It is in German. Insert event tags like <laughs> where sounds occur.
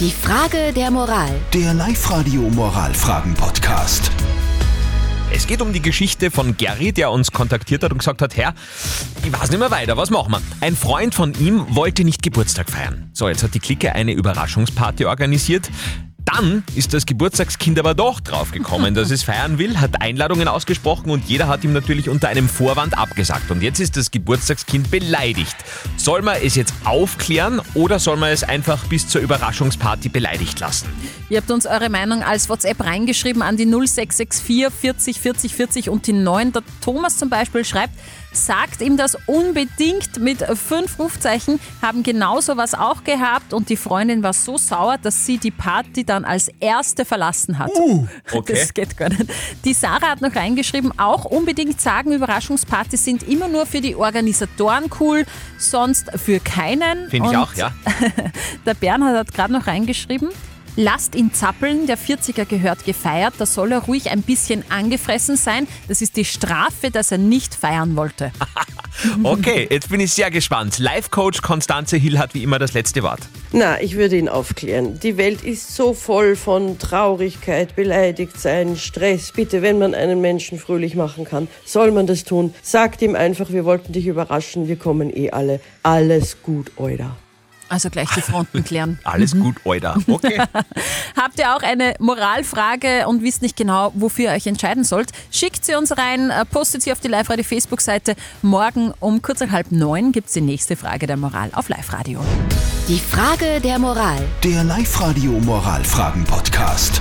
Die Frage der Moral. Der Live-Radio Moralfragen-Podcast. Es geht um die Geschichte von Gary, der uns kontaktiert hat und gesagt hat, Herr, ich weiß nicht mehr weiter, was machen wir? Ein Freund von ihm wollte nicht Geburtstag feiern. So, jetzt hat die Clique eine Überraschungsparty organisiert. Dann ist das Geburtstagskind aber doch draufgekommen, dass es feiern will, hat Einladungen ausgesprochen und jeder hat ihm natürlich unter einem Vorwand abgesagt. Und jetzt ist das Geburtstagskind beleidigt. Soll man es jetzt aufklären oder soll man es einfach bis zur Überraschungsparty beleidigt lassen? Ihr habt uns eure Meinung als WhatsApp reingeschrieben an die 0664 40 40 40 und die 9. Der Thomas zum Beispiel schreibt, sagt ihm das unbedingt mit fünf Rufzeichen, haben genauso was auch gehabt und die Freundin war so sauer, dass sie die Party dann als erste verlassen hat. Uh, <laughs> okay. Das geht gar nicht. Die Sarah hat noch reingeschrieben, auch unbedingt sagen, Überraschungspartys sind immer nur für die Organisatoren cool, sonst für keinen. Finde ich Und auch, ja. <laughs> Der Bernhard hat gerade noch reingeschrieben. Lasst ihn zappeln, der 40er gehört gefeiert, da soll er ruhig ein bisschen angefressen sein. Das ist die Strafe, dass er nicht feiern wollte. <laughs> <laughs> Okay, jetzt bin ich sehr gespannt. Live-Coach Konstanze Hill hat wie immer das letzte Wort. Na, ich würde ihn aufklären. Die Welt ist so voll von Traurigkeit, beleidigt sein, Stress. Bitte, wenn man einen Menschen fröhlich machen kann, soll man das tun. Sagt ihm einfach, wir wollten dich überraschen, wir kommen eh alle. Alles gut, Euda. Also gleich die Fronten <laughs> klären. Alles gut, Euda. Okay. <laughs> Habt ihr auch eine Moralfrage und wisst nicht genau, wofür ihr euch entscheiden sollt? Schickt sie uns rein, äh, postet sie auf die Live-Radio Facebook-Seite. Morgen um kurz nach halb neun gibt es die nächste Frage der Moral auf Live-Radio. Die Frage der Moral. Der Live-Radio Moralfragen-Podcast.